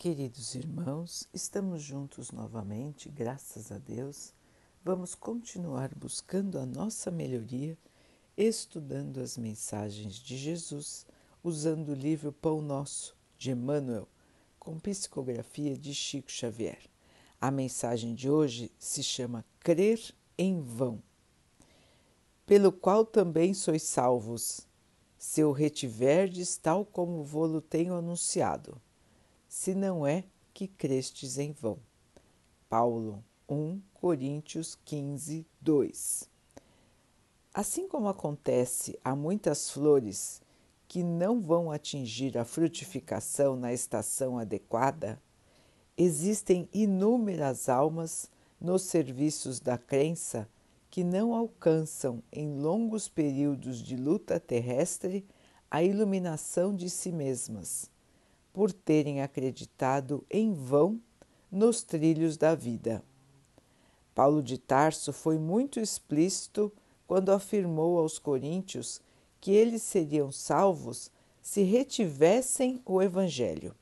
Queridos irmãos, estamos juntos novamente, graças a Deus. Vamos continuar buscando a nossa melhoria, estudando as mensagens de Jesus, usando o livro Pão Nosso, de Emmanuel, com psicografia de Chico Xavier. A mensagem de hoje se chama Crer em Vão, pelo qual também sois salvos, se o retiverdes tal como vô-lo tenho anunciado se não é que crestes em vão. Paulo 1 Coríntios 15, 2 Assim como acontece a muitas flores que não vão atingir a frutificação na estação adequada, existem inúmeras almas nos serviços da crença que não alcançam em longos períodos de luta terrestre a iluminação de si mesmas por terem acreditado em vão nos trilhos da vida. Paulo de Tarso foi muito explícito quando afirmou aos coríntios que eles seriam salvos se retivessem o Evangelho.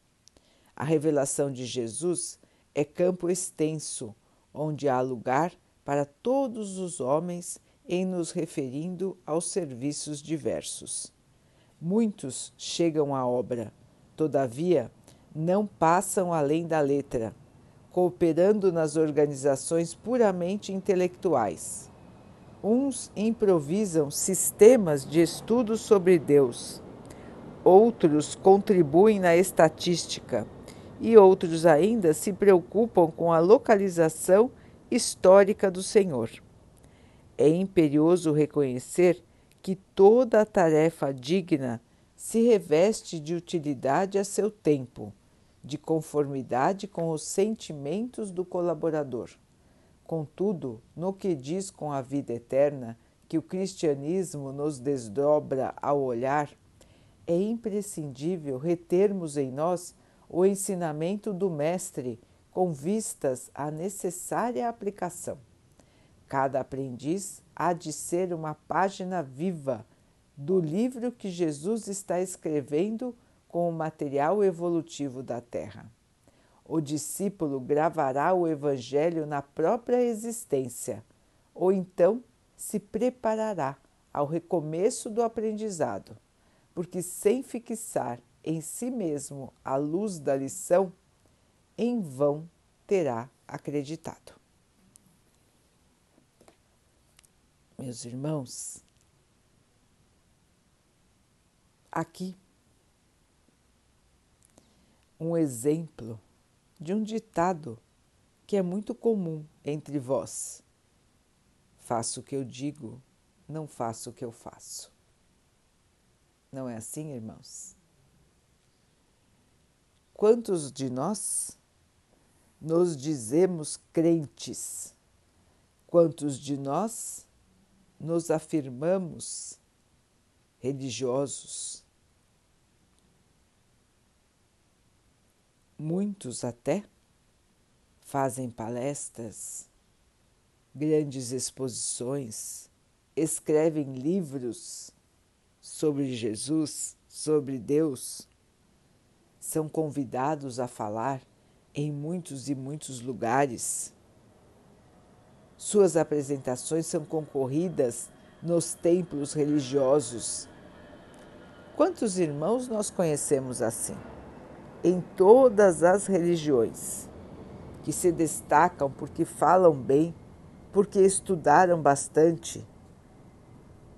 A revelação de Jesus é campo extenso, onde há lugar para todos os homens em nos referindo aos serviços diversos. Muitos chegam à obra, Todavia, não passam além da letra, cooperando nas organizações puramente intelectuais. Uns improvisam sistemas de estudo sobre Deus, outros contribuem na estatística e outros ainda se preocupam com a localização histórica do Senhor. É imperioso reconhecer que toda tarefa digna se reveste de utilidade a seu tempo, de conformidade com os sentimentos do colaborador. Contudo, no que diz com a vida eterna, que o cristianismo nos desdobra ao olhar, é imprescindível retermos em nós o ensinamento do Mestre com vistas à necessária aplicação. Cada aprendiz há de ser uma página viva do livro que Jesus está escrevendo com o material evolutivo da Terra. O discípulo gravará o Evangelho na própria existência, ou então se preparará ao recomeço do aprendizado, porque sem fixar em si mesmo a luz da lição, em vão terá acreditado. Meus irmãos, aqui um exemplo de um ditado que é muito comum entre vós. Faço o que eu digo, não faço o que eu faço. Não é assim, irmãos? Quantos de nós nos dizemos crentes? Quantos de nós nos afirmamos religiosos? Muitos até fazem palestras, grandes exposições, escrevem livros sobre Jesus, sobre Deus, são convidados a falar em muitos e muitos lugares. Suas apresentações são concorridas nos templos religiosos. Quantos irmãos nós conhecemos assim? Em todas as religiões, que se destacam porque falam bem, porque estudaram bastante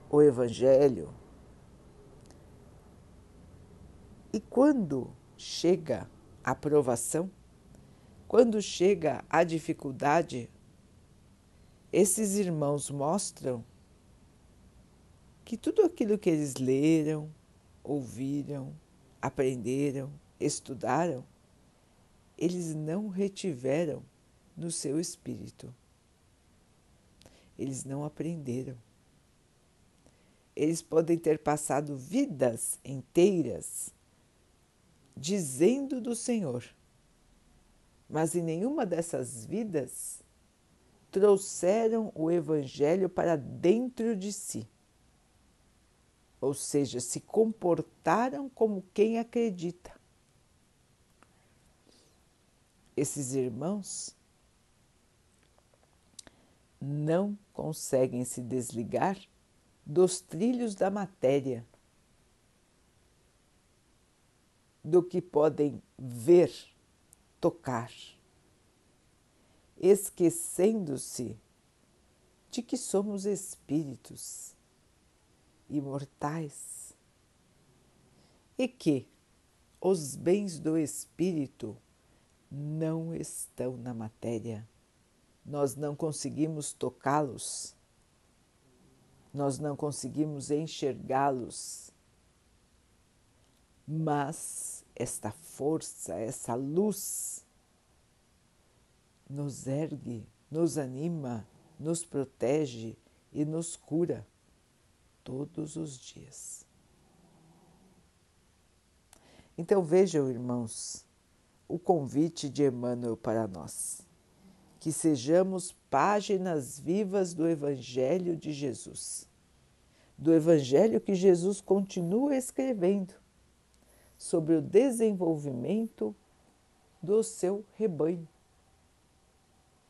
o Evangelho. E quando chega a provação, quando chega a dificuldade, esses irmãos mostram que tudo aquilo que eles leram, ouviram, aprenderam, estudaram, eles não retiveram no seu espírito. Eles não aprenderam. Eles podem ter passado vidas inteiras dizendo do Senhor, mas em nenhuma dessas vidas trouxeram o Evangelho para dentro de si. Ou seja, se comportaram como quem acredita esses irmãos não conseguem se desligar dos trilhos da matéria, do que podem ver, tocar, esquecendo-se de que somos espíritos imortais e que os bens do espírito não estão na matéria. Nós não conseguimos tocá-los, nós não conseguimos enxergá-los, mas esta força, essa luz nos ergue, nos anima, nos protege e nos cura todos os dias. Então vejam, irmãos, o convite de Emmanuel para nós. Que sejamos páginas vivas do Evangelho de Jesus, do Evangelho que Jesus continua escrevendo sobre o desenvolvimento do seu rebanho,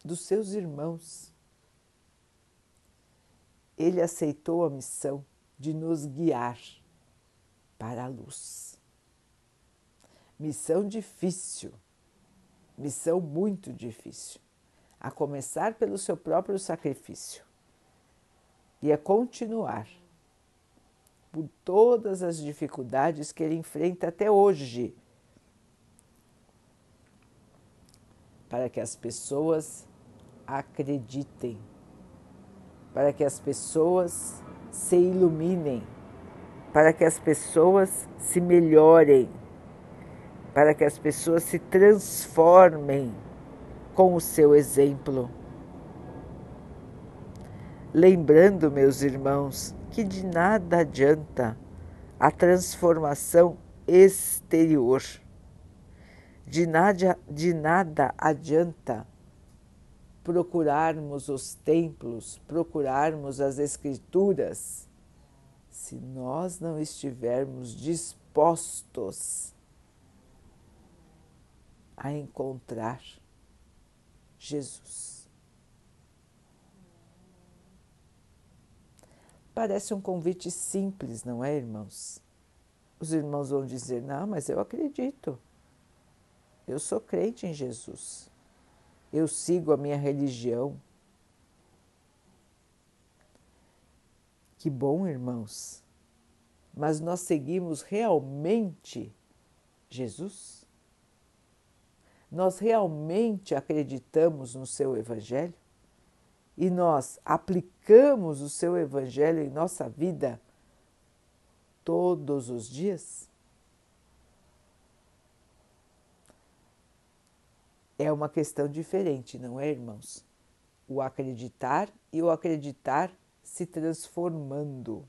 dos seus irmãos. Ele aceitou a missão de nos guiar para a luz. Missão difícil, missão muito difícil, a começar pelo seu próprio sacrifício. E a continuar por todas as dificuldades que ele enfrenta até hoje, para que as pessoas acreditem, para que as pessoas se iluminem, para que as pessoas se melhorem para que as pessoas se transformem com o seu exemplo. Lembrando, meus irmãos, que de nada adianta a transformação exterior, de nada, de nada adianta procurarmos os templos, procurarmos as escrituras, se nós não estivermos dispostos a encontrar Jesus. Parece um convite simples, não é, irmãos? Os irmãos vão dizer: Não, mas eu acredito. Eu sou crente em Jesus. Eu sigo a minha religião. Que bom, irmãos. Mas nós seguimos realmente Jesus? Nós realmente acreditamos no seu Evangelho e nós aplicamos o seu Evangelho em nossa vida todos os dias? É uma questão diferente, não é, irmãos? O acreditar e o acreditar se transformando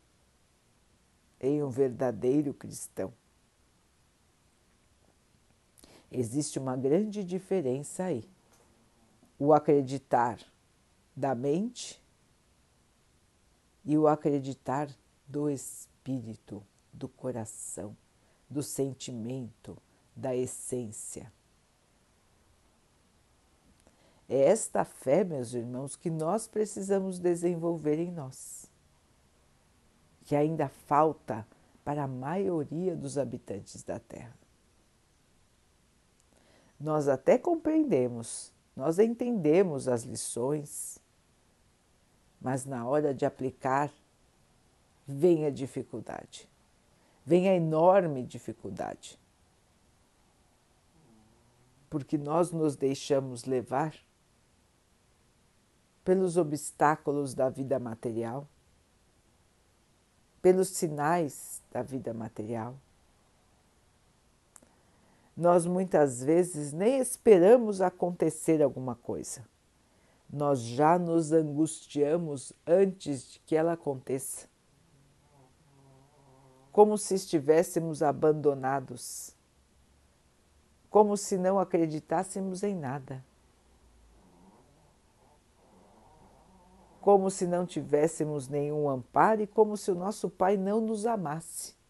em um verdadeiro cristão. Existe uma grande diferença aí. O acreditar da mente e o acreditar do espírito, do coração, do sentimento, da essência. É esta fé, meus irmãos, que nós precisamos desenvolver em nós, que ainda falta para a maioria dos habitantes da Terra nós até compreendemos, nós entendemos as lições, mas na hora de aplicar, vem a dificuldade, vem a enorme dificuldade. Porque nós nos deixamos levar pelos obstáculos da vida material, pelos sinais da vida material nós muitas vezes nem esperamos acontecer alguma coisa. Nós já nos angustiamos antes de que ela aconteça, como se estivéssemos abandonados, como se não acreditássemos em nada, como se não tivéssemos nenhum amparo e como se o nosso Pai não nos amasse.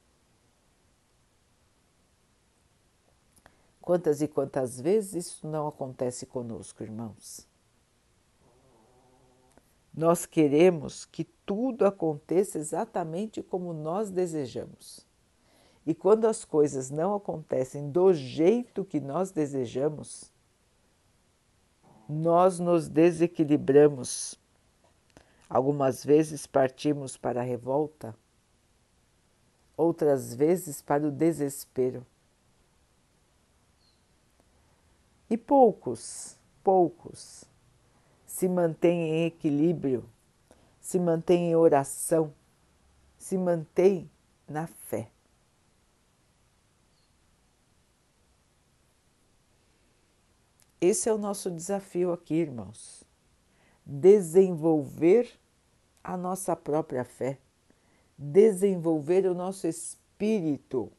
Quantas e quantas vezes isso não acontece conosco, irmãos? Nós queremos que tudo aconteça exatamente como nós desejamos. E quando as coisas não acontecem do jeito que nós desejamos, nós nos desequilibramos. Algumas vezes partimos para a revolta, outras vezes para o desespero. E poucos, poucos se mantêm em equilíbrio, se mantêm em oração, se mantêm na fé. Esse é o nosso desafio aqui, irmãos. Desenvolver a nossa própria fé, desenvolver o nosso espírito,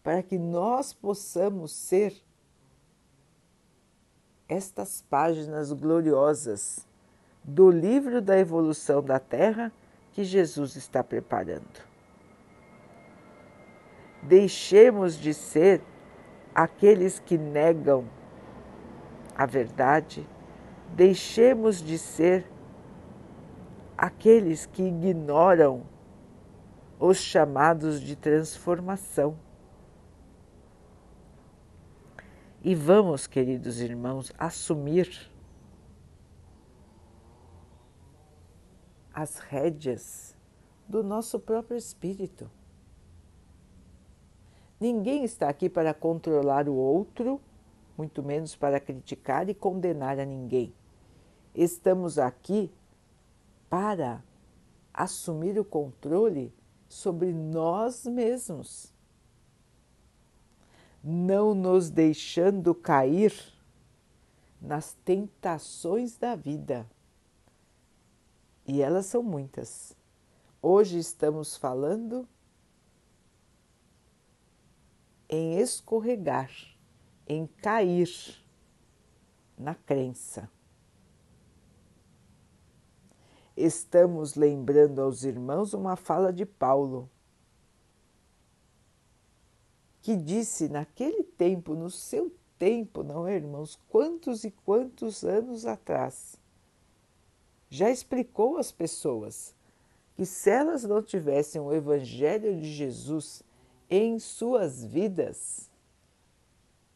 para que nós possamos ser estas páginas gloriosas do livro da evolução da Terra que Jesus está preparando. Deixemos de ser aqueles que negam a verdade, deixemos de ser aqueles que ignoram os chamados de transformação. E vamos, queridos irmãos, assumir as rédeas do nosso próprio espírito. Ninguém está aqui para controlar o outro muito menos para criticar e condenar a ninguém. Estamos aqui para assumir o controle sobre nós mesmos, não nos deixando cair nas tentações da vida. E elas são muitas. Hoje estamos falando em escorregar em cair na crença. Estamos lembrando aos irmãos uma fala de Paulo, que disse naquele tempo, no seu tempo, não é, irmãos? Quantos e quantos anos atrás? Já explicou às pessoas que se elas não tivessem o Evangelho de Jesus em suas vidas,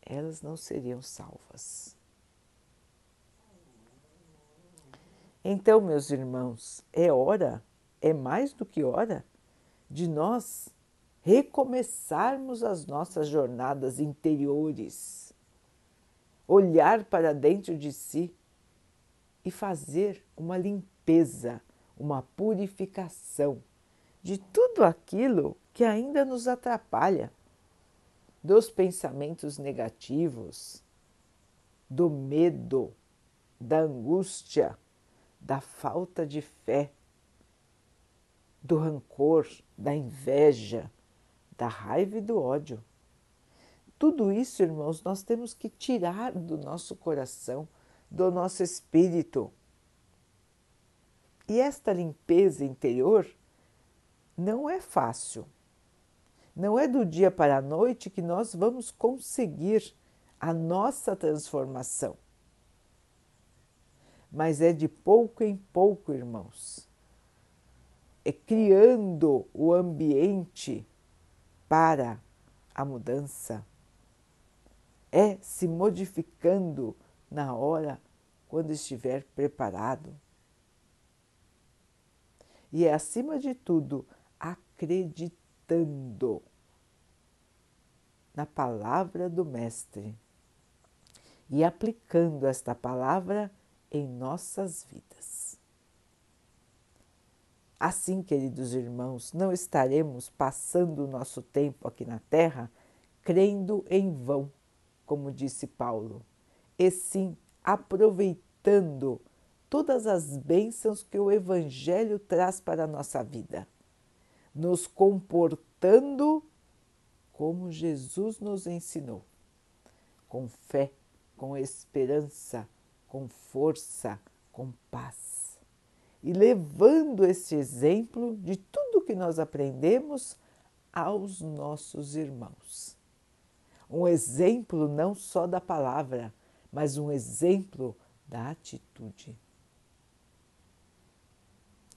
elas não seriam salvas. Então, meus irmãos, é hora, é mais do que hora, de nós recomeçarmos as nossas jornadas interiores, olhar para dentro de si e fazer uma limpeza, uma purificação de tudo aquilo que ainda nos atrapalha dos pensamentos negativos, do medo, da angústia, da falta de fé, do rancor, da inveja, da raiva e do ódio. Tudo isso, irmãos, nós temos que tirar do nosso coração, do nosso espírito. E esta limpeza interior não é fácil. Não é do dia para a noite que nós vamos conseguir a nossa transformação. Mas é de pouco em pouco, irmãos. É criando o ambiente para a mudança. É se modificando na hora quando estiver preparado. E é, acima de tudo, acreditando na palavra do Mestre e aplicando esta palavra em nossas vidas. Assim, queridos irmãos, não estaremos passando o nosso tempo aqui na Terra crendo em vão, como disse Paulo, e sim aproveitando todas as bênçãos que o Evangelho traz para a nossa vida, nos comportando como Jesus nos ensinou, com fé, com esperança, com força, com paz. E levando esse exemplo de tudo que nós aprendemos aos nossos irmãos. um exemplo não só da palavra, mas um exemplo da atitude.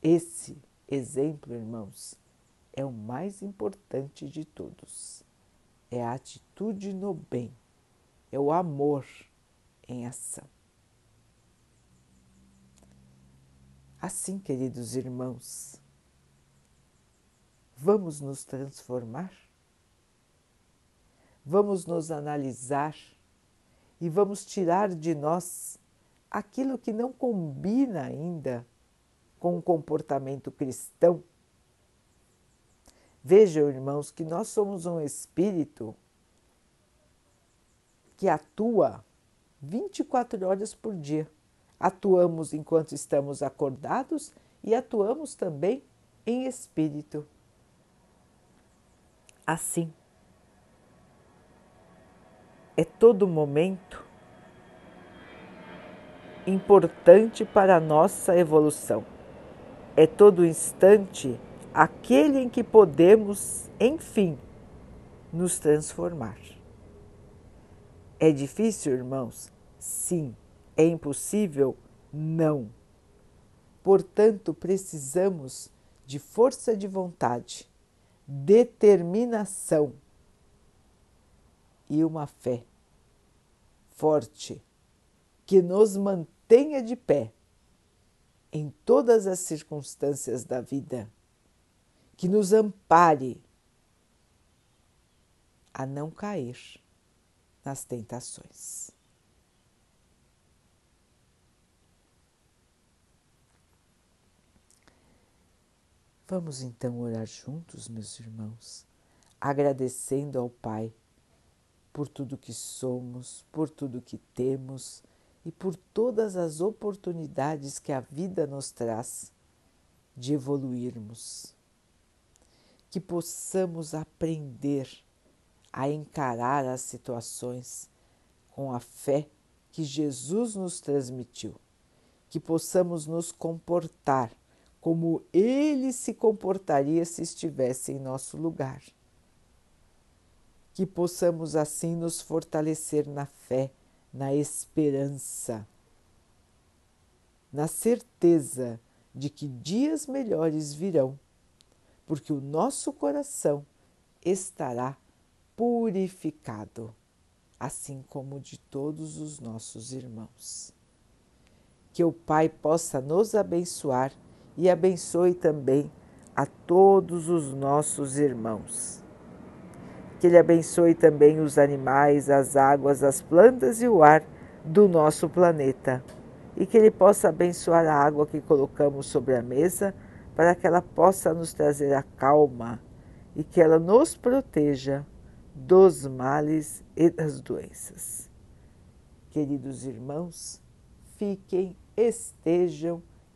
Esse exemplo, irmãos, é o mais importante de todos. É a atitude no bem, é o amor em ação. Assim, queridos irmãos, vamos nos transformar, vamos nos analisar e vamos tirar de nós aquilo que não combina ainda com o comportamento cristão. Vejam, irmãos, que nós somos um espírito que atua 24 horas por dia. Atuamos enquanto estamos acordados e atuamos também em espírito. Assim, é todo momento importante para a nossa evolução. É todo instante aquele em que podemos, enfim, nos transformar. É difícil, irmãos? Sim. É impossível? Não. Portanto, precisamos de força de vontade, determinação e uma fé forte que nos mantenha de pé em todas as circunstâncias da vida, que nos ampare a não cair nas tentações. Vamos então orar juntos, meus irmãos, agradecendo ao Pai por tudo que somos, por tudo que temos e por todas as oportunidades que a vida nos traz de evoluirmos. Que possamos aprender a encarar as situações com a fé que Jesus nos transmitiu, que possamos nos comportar como ele se comportaria se estivesse em nosso lugar. Que possamos assim nos fortalecer na fé, na esperança, na certeza de que dias melhores virão, porque o nosso coração estará purificado, assim como de todos os nossos irmãos. Que o Pai possa nos abençoar e abençoe também a todos os nossos irmãos. Que Ele abençoe também os animais, as águas, as plantas e o ar do nosso planeta. E que Ele possa abençoar a água que colocamos sobre a mesa para que ela possa nos trazer a calma e que ela nos proteja dos males e das doenças. Queridos irmãos, fiquem, estejam